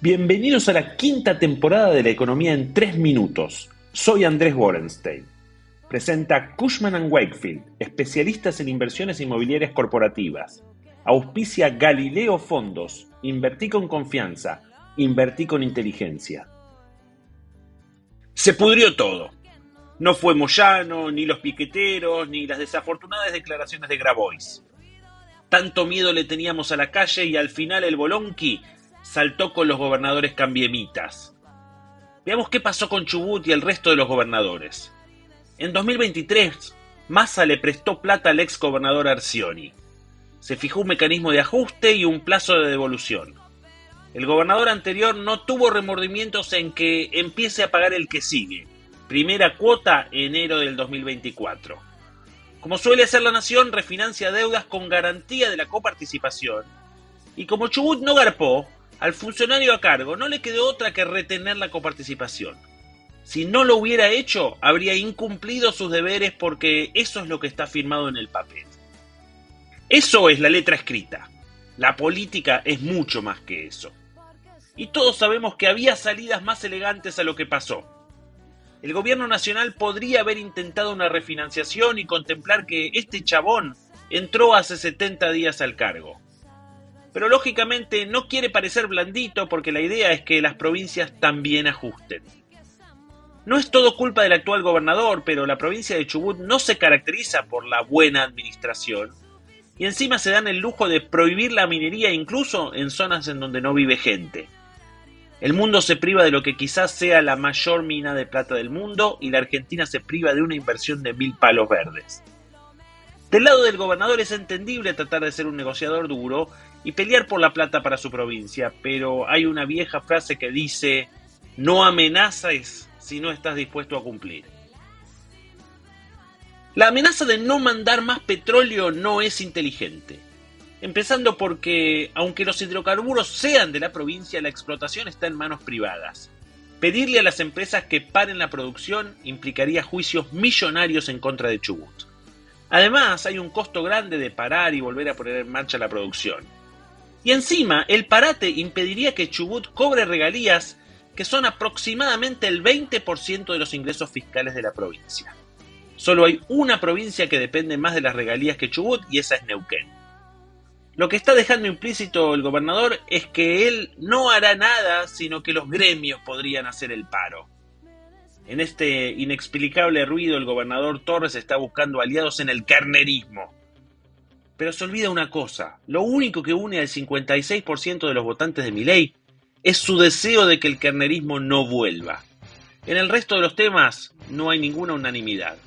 Bienvenidos a la quinta temporada de la economía en tres minutos. Soy Andrés Borenstein. Presenta Cushman ⁇ Wakefield, especialistas en inversiones inmobiliarias corporativas. Auspicia Galileo Fondos. Invertí con confianza. Invertí con inteligencia. Se pudrió todo. No fue Moyano, ni los piqueteros, ni las desafortunadas declaraciones de Grabois. Tanto miedo le teníamos a la calle y al final el Bolonqui saltó con los gobernadores cambiemitas. Veamos qué pasó con Chubut y el resto de los gobernadores. En 2023, Massa le prestó plata al ex gobernador Arcioni. Se fijó un mecanismo de ajuste y un plazo de devolución. El gobernador anterior no tuvo remordimientos en que empiece a pagar el que sigue. Primera cuota, enero del 2024. Como suele hacer la nación, refinancia deudas con garantía de la coparticipación. Y como Chubut no garpó, al funcionario a cargo no le quedó otra que retener la coparticipación. Si no lo hubiera hecho, habría incumplido sus deberes porque eso es lo que está firmado en el papel. Eso es la letra escrita. La política es mucho más que eso. Y todos sabemos que había salidas más elegantes a lo que pasó. El gobierno nacional podría haber intentado una refinanciación y contemplar que este chabón entró hace 70 días al cargo pero lógicamente no quiere parecer blandito porque la idea es que las provincias también ajusten. No es todo culpa del actual gobernador, pero la provincia de Chubut no se caracteriza por la buena administración y encima se dan el lujo de prohibir la minería incluso en zonas en donde no vive gente. El mundo se priva de lo que quizás sea la mayor mina de plata del mundo y la Argentina se priva de una inversión de mil palos verdes. Del lado del gobernador es entendible tratar de ser un negociador duro y pelear por la plata para su provincia, pero hay una vieja frase que dice, no amenazas si no estás dispuesto a cumplir. La amenaza de no mandar más petróleo no es inteligente. Empezando porque, aunque los hidrocarburos sean de la provincia, la explotación está en manos privadas. Pedirle a las empresas que paren la producción implicaría juicios millonarios en contra de Chubut. Además, hay un costo grande de parar y volver a poner en marcha la producción. Y encima, el parate impediría que Chubut cobre regalías que son aproximadamente el 20% de los ingresos fiscales de la provincia. Solo hay una provincia que depende más de las regalías que Chubut y esa es Neuquén. Lo que está dejando implícito el gobernador es que él no hará nada, sino que los gremios podrían hacer el paro. En este inexplicable ruido, el gobernador Torres está buscando aliados en el carnerismo. Pero se olvida una cosa, lo único que une al 56% de los votantes de Milei es su deseo de que el carnerismo no vuelva. En el resto de los temas no hay ninguna unanimidad.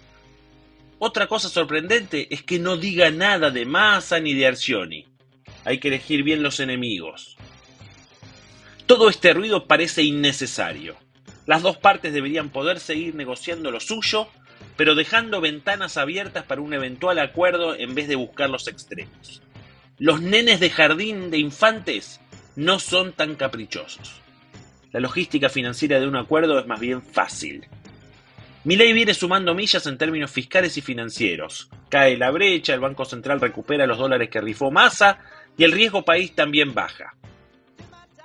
Otra cosa sorprendente es que no diga nada de Massa ni de Arcioni. Hay que elegir bien los enemigos. Todo este ruido parece innecesario. Las dos partes deberían poder seguir negociando lo suyo, pero dejando ventanas abiertas para un eventual acuerdo en vez de buscar los extremos. Los nenes de jardín de infantes no son tan caprichosos. La logística financiera de un acuerdo es más bien fácil. Mi ley viene sumando millas en términos fiscales y financieros. Cae la brecha, el Banco Central recupera los dólares que rifó masa y el riesgo país también baja.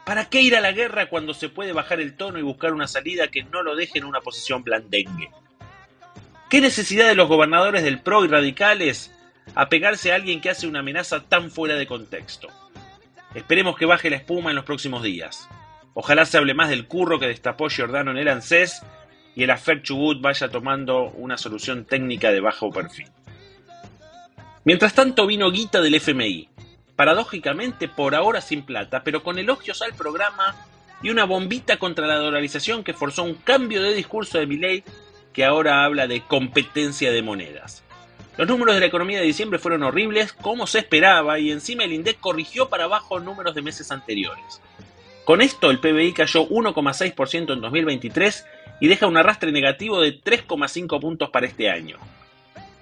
¿Para qué ir a la guerra cuando se puede bajar el tono y buscar una salida que no lo deje en una posición blandengue? ¿Qué necesidad de los gobernadores del PRO y radicales apegarse a alguien que hace una amenaza tan fuera de contexto? Esperemos que baje la espuma en los próximos días. Ojalá se hable más del curro que destapó Giordano en el ANSES y el Afer Chubut vaya tomando una solución técnica de bajo perfil. Mientras tanto vino Guita del FMI, paradójicamente por ahora sin plata, pero con elogios al programa y una bombita contra la dolarización que forzó un cambio de discurso de Milley que ahora habla de competencia de monedas. Los números de la economía de diciembre fueron horribles, como se esperaba, y encima el INDEC corrigió para abajo números de meses anteriores. Con esto, el PBI cayó 1,6% en 2023 y deja un arrastre negativo de 3,5 puntos para este año.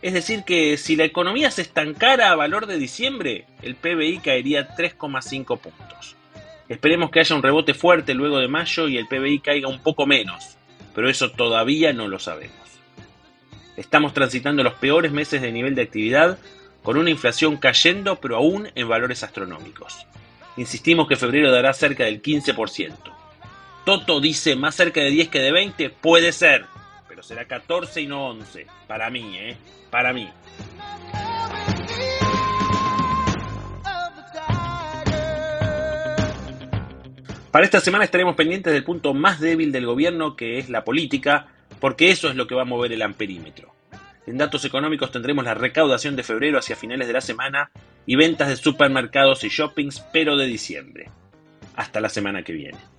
Es decir, que si la economía se estancara a valor de diciembre, el PBI caería 3,5 puntos. Esperemos que haya un rebote fuerte luego de mayo y el PBI caiga un poco menos, pero eso todavía no lo sabemos. Estamos transitando los peores meses de nivel de actividad, con una inflación cayendo, pero aún en valores astronómicos. Insistimos que febrero dará cerca del 15%. Toto dice más cerca de 10 que de 20, puede ser, será 14 y no 11. Para mí, ¿eh? Para mí. Para esta semana estaremos pendientes del punto más débil del gobierno, que es la política, porque eso es lo que va a mover el amperímetro. En datos económicos tendremos la recaudación de febrero hacia finales de la semana y ventas de supermercados y shoppings, pero de diciembre. Hasta la semana que viene.